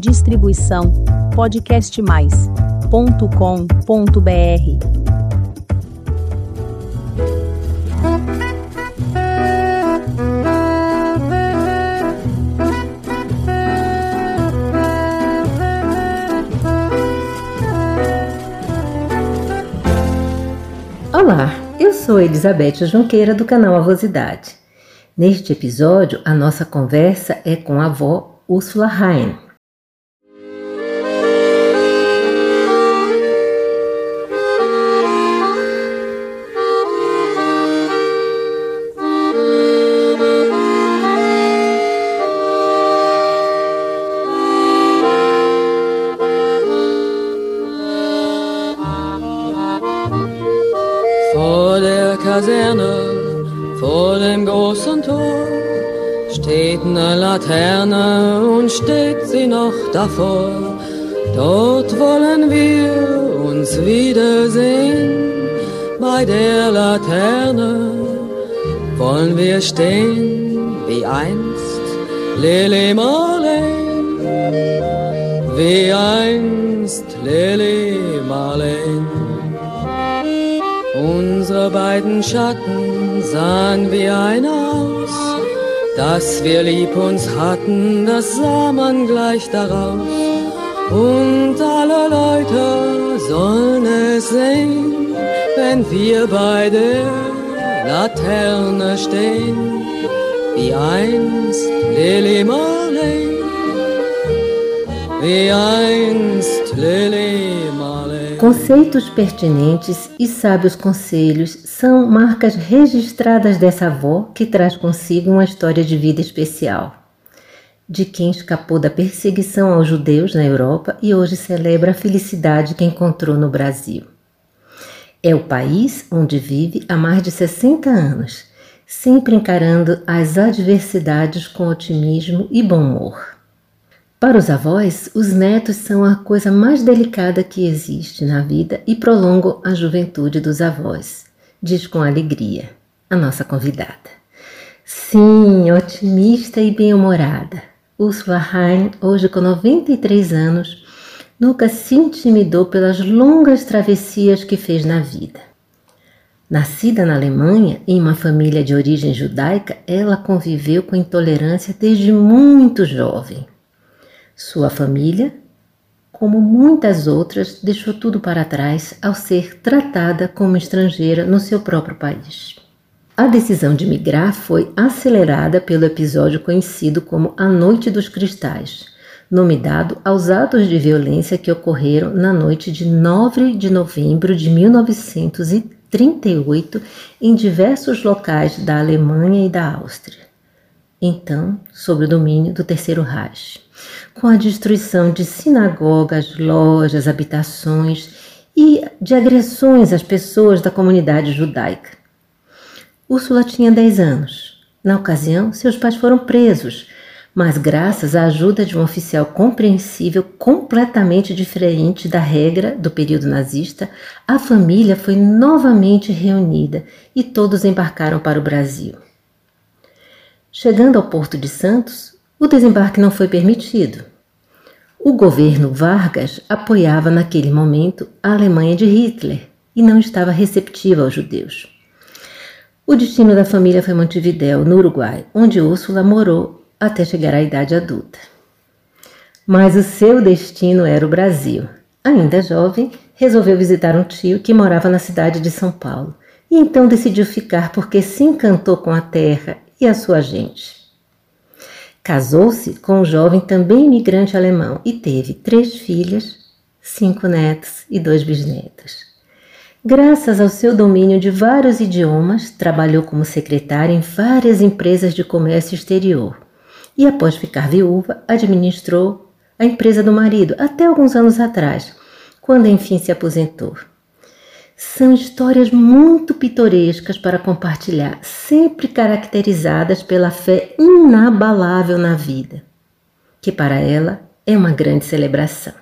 Distribuição podcastmais.com.br. Olá, eu sou Elizabeth Junqueira do canal Avosidade. Neste episódio, a nossa conversa é com a avó Ursula Hein. Kaserne vor dem großen Tor steht eine Laterne und steht sie noch davor. Dort wollen wir uns wiedersehen. Bei der Laterne wollen wir stehen wie einst Lily Marlene, wie einst Lily Marlene. Unsere beiden Schatten sahen wie einer aus. Dass wir lieb uns hatten, das sah man gleich daraus. Und alle Leute sollen es sehen, wenn wir bei der Laterne stehen, wie einst Lily Marley, wie einst Lily. Conceitos pertinentes e sábios conselhos são marcas registradas dessa avó que traz consigo uma história de vida especial. De quem escapou da perseguição aos judeus na Europa e hoje celebra a felicidade que encontrou no Brasil. É o país onde vive há mais de 60 anos, sempre encarando as adversidades com otimismo e bom humor. Para os avós, os netos são a coisa mais delicada que existe na vida e prolongam a juventude dos avós, diz com alegria a nossa convidada. Sim, otimista e bem-humorada, Ursula Hein, hoje com 93 anos, nunca se intimidou pelas longas travessias que fez na vida. Nascida na Alemanha, em uma família de origem judaica, ela conviveu com intolerância desde muito jovem. Sua família, como muitas outras, deixou tudo para trás ao ser tratada como estrangeira no seu próprio país. A decisão de migrar foi acelerada pelo episódio conhecido como a Noite dos Cristais, nome dado aos atos de violência que ocorreram na noite de 9 de novembro de 1938 em diversos locais da Alemanha e da Áustria, então sob o domínio do Terceiro Reich com a destruição de sinagogas, lojas, habitações e de agressões às pessoas da comunidade judaica. Úrsula tinha 10 anos. Na ocasião, seus pais foram presos, mas graças à ajuda de um oficial compreensível completamente diferente da regra do período nazista, a família foi novamente reunida e todos embarcaram para o Brasil. Chegando ao Porto de Santos, o desembarque não foi permitido. O governo Vargas apoiava naquele momento a Alemanha de Hitler e não estava receptiva aos judeus. O destino da família foi Montevidéu, no Uruguai, onde Úrsula morou até chegar à idade adulta. Mas o seu destino era o Brasil. Ainda jovem, resolveu visitar um tio que morava na cidade de São Paulo e então decidiu ficar porque se encantou com a terra e a sua gente. Casou-se com um jovem também imigrante alemão e teve três filhas, cinco netos e dois bisnetos. Graças ao seu domínio de vários idiomas, trabalhou como secretária em várias empresas de comércio exterior e, após ficar viúva, administrou a empresa do marido até alguns anos atrás, quando enfim se aposentou. São histórias muito pitorescas para compartilhar, sempre caracterizadas pela fé inabalável na vida, que para ela é uma grande celebração.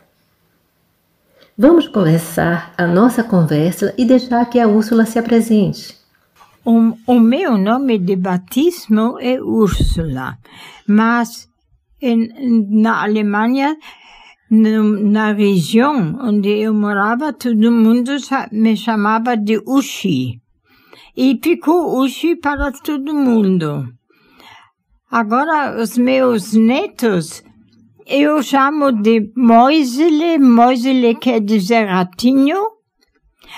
Vamos conversar a nossa conversa e deixar que a Úrsula se apresente. O, o meu nome de batismo é Úrsula, mas em, na Alemanha Na região onde eu morava, todo mundo me chamava de Ushi. E ficou Ushi para todo mundo. Agora, os meus netos, eu chamo de Moisele. Moisele quer dizer ratinho.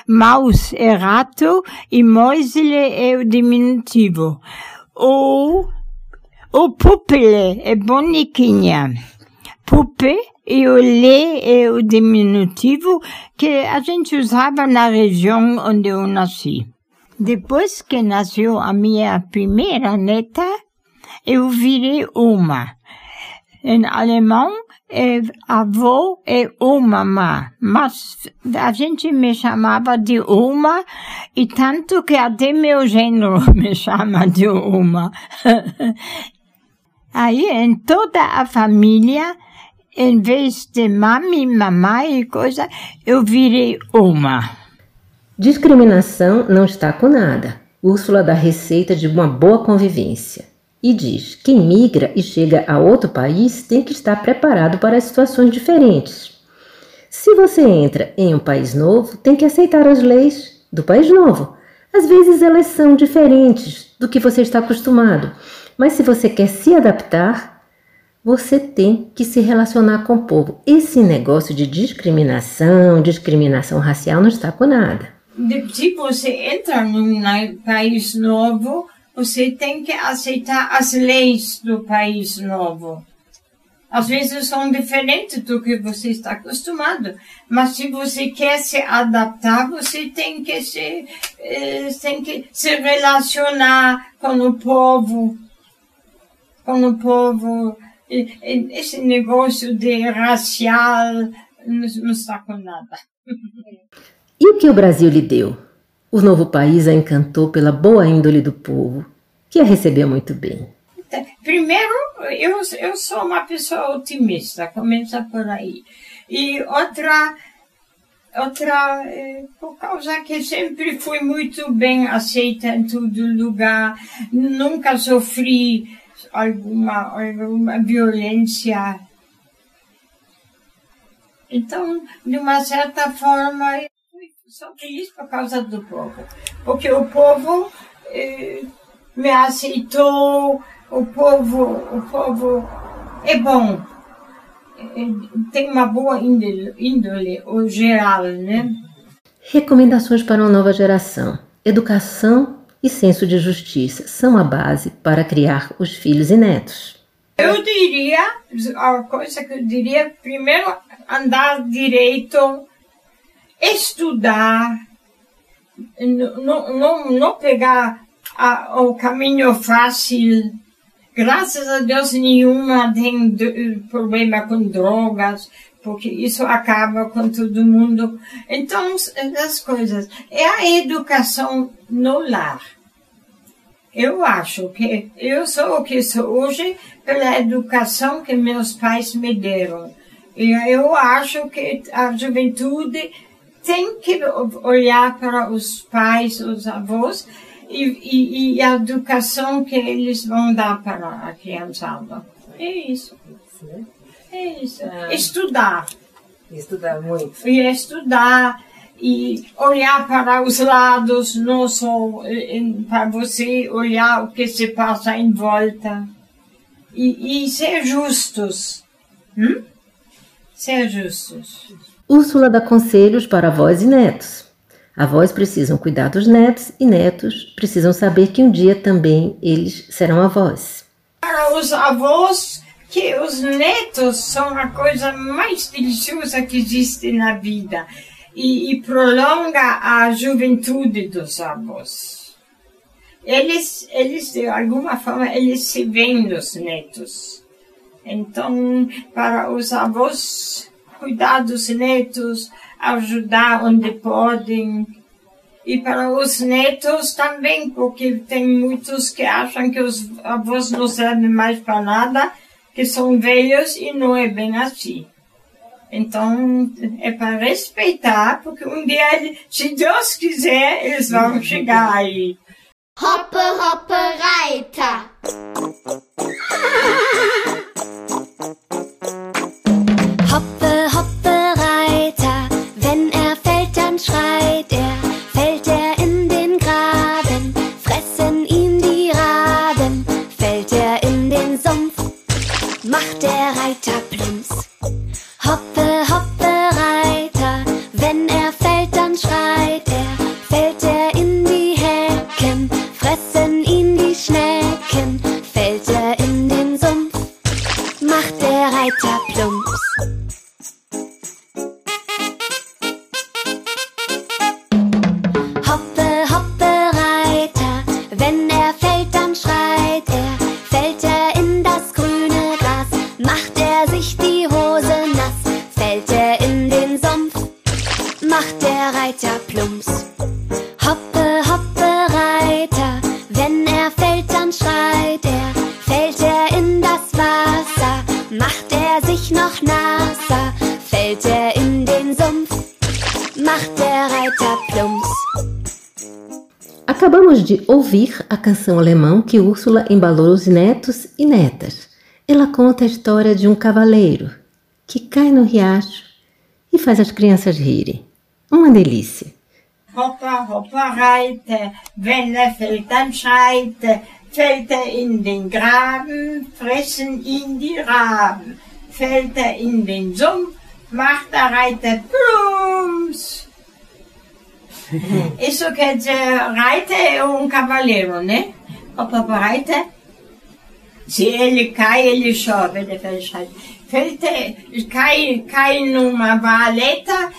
Maus é rato e Moisele é o diminutivo. O, o pupile é boniquinha. Pupe e o lê é o diminutivo que a gente usava na região onde eu nasci. Depois que nasceu a minha primeira neta, eu virei uma. Em alemão, é, avô é uma, mas a gente me chamava de uma, e tanto que até meu gênero me chama de uma. Aí, em toda a família, em vez de mami, mamãe e coisa, eu virei uma. Discriminação não está com nada. Úrsula dá receita de uma boa convivência e diz: quem migra e chega a outro país tem que estar preparado para situações diferentes. Se você entra em um país novo, tem que aceitar as leis do país novo. Às vezes elas são diferentes do que você está acostumado, mas se você quer se adaptar, você tem que se relacionar com o povo. Esse negócio de discriminação, discriminação racial não está com nada. Se você entra num país novo, você tem que aceitar as leis do país novo. Às vezes são diferentes do que você está acostumado, mas se você quer se adaptar, você tem que se, eh, tem que se relacionar com o povo, com o povo. Esse negócio de racial não está com nada. E o que o Brasil lhe deu? O novo país a encantou pela boa índole do povo, que a recebeu muito bem. Primeiro, eu, eu sou uma pessoa otimista, começa por aí. E outra, outra eh, por causa que sempre fui muito bem aceita em todo lugar, nunca sofri alguma, alguma violência. Então, de uma certa forma, sou feliz por causa do povo, porque o povo eh, me aceitou, o povo, o povo é bom, tem uma boa índole, índole geral, né? Recomendações para uma nova geração: educação e senso de justiça são a base para criar os filhos e netos. Eu diria, a coisa que eu diria, primeiro andar direito estudar, não, não, não pegar a, o caminho fácil. Graças a Deus nenhuma tem problema com drogas, porque isso acaba com todo mundo. Então, as coisas. É a educação no lar. Eu acho que eu sou o que sou hoje pela educação que meus pais me deram. E eu acho que a juventude tem que olhar para os pais, os avós e, e, e a educação que eles vão dar para a criançada. É isso. É isso. Estudar. Estudar muito. E estudar e olhar para os lados, não só para você olhar o que se passa em volta. E, e ser justos. Hum? Ser justos. Úrsula dá conselhos para avós e netos. Avós precisam cuidar dos netos e netos precisam saber que um dia também eles serão avós. Para os avós, que os netos são a coisa mais deliciosa que existe na vida e, e prolonga a juventude dos avós. Eles, eles, de alguma forma, eles se veem nos netos. Então, para os avós, cuidar dos netos, ajudar onde podem. E para os netos também, porque tem muitos que acham que os avós não servem mais para nada, que são velhos e não é bem assim. Então, é para respeitar, porque um dia, ele, se Deus quiser, eles vão chegar aí. Hoppe, hoppe, Reiter! hoppe, hoppe, Reiter, wenn er fällt, dann schreit. Fällt er in den Sumpf, macht der Reiter plumps. Acabamos de ouvir a canção alemã que Úrsula embalou os netos e netas. Ela conta a história de um cavaleiro que cai no riacho e faz as crianças rirem. Uma delícia. Hoppa, hoppa, reite, wenn er fällt, dann schreit fällt er in den Graben, fressen ihn die Raben, fällt er in den Sumpf, der Reiter plums. Isso quer dizer, Reiter é um cavaleiro, né? Hoppa, hoppa, Reiter. Se ele cai, ele chove, ele faz er, cai, cai numa valeta,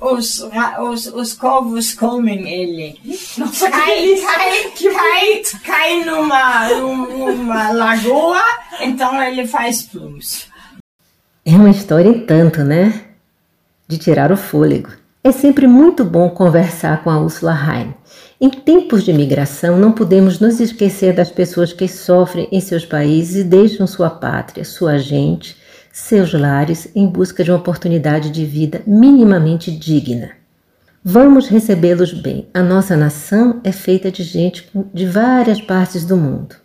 os, os, os corvos comem ele. Nossa, Cai, cai, cai, cai numa, numa lagoa, então ele faz plums. É uma história em tanto, né? De tirar o fôlego. É sempre muito bom conversar com a Ursula Heim. Em tempos de migração, não podemos nos esquecer das pessoas que sofrem em seus países e deixam sua pátria, sua gente, seus lares em busca de uma oportunidade de vida minimamente digna. Vamos recebê-los bem. A nossa nação é feita de gente de várias partes do mundo.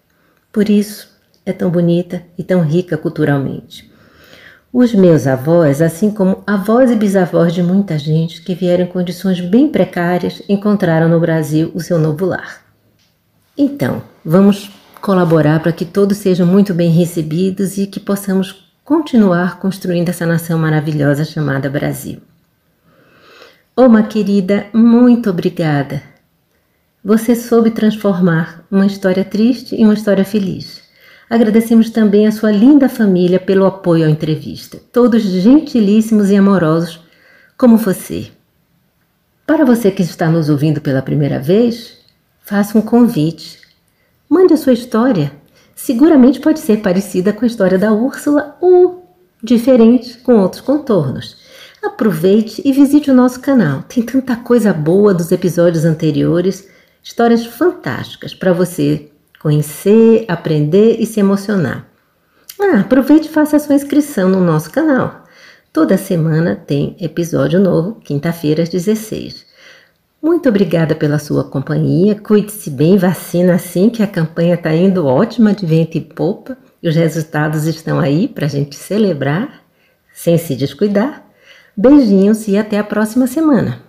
Por isso, é tão bonita e tão rica culturalmente. Os meus avós, assim como avós e bisavós de muita gente que vieram em condições bem precárias, encontraram no Brasil o seu novo lar. Então, vamos colaborar para que todos sejam muito bem recebidos e que possamos continuar construindo essa nação maravilhosa chamada Brasil. Oma querida, muito obrigada. Você soube transformar uma história triste em uma história feliz. Agradecemos também a sua linda família pelo apoio à entrevista, todos gentilíssimos e amorosos como você. Para você que está nos ouvindo pela primeira vez, faça um convite. Mande a sua história. Seguramente pode ser parecida com a história da Úrsula ou diferente com outros contornos. Aproveite e visite o nosso canal. Tem tanta coisa boa dos episódios anteriores, histórias fantásticas para você conhecer, aprender e se emocionar. Ah, aproveite e faça a sua inscrição no nosso canal. Toda semana tem episódio novo, quinta-feira às 16. Muito obrigada pela sua companhia. Cuide-se bem, vacina assim que a campanha está indo ótima de vento e popa e os resultados estão aí para a gente celebrar sem se descuidar. Beijinhos e até a próxima semana.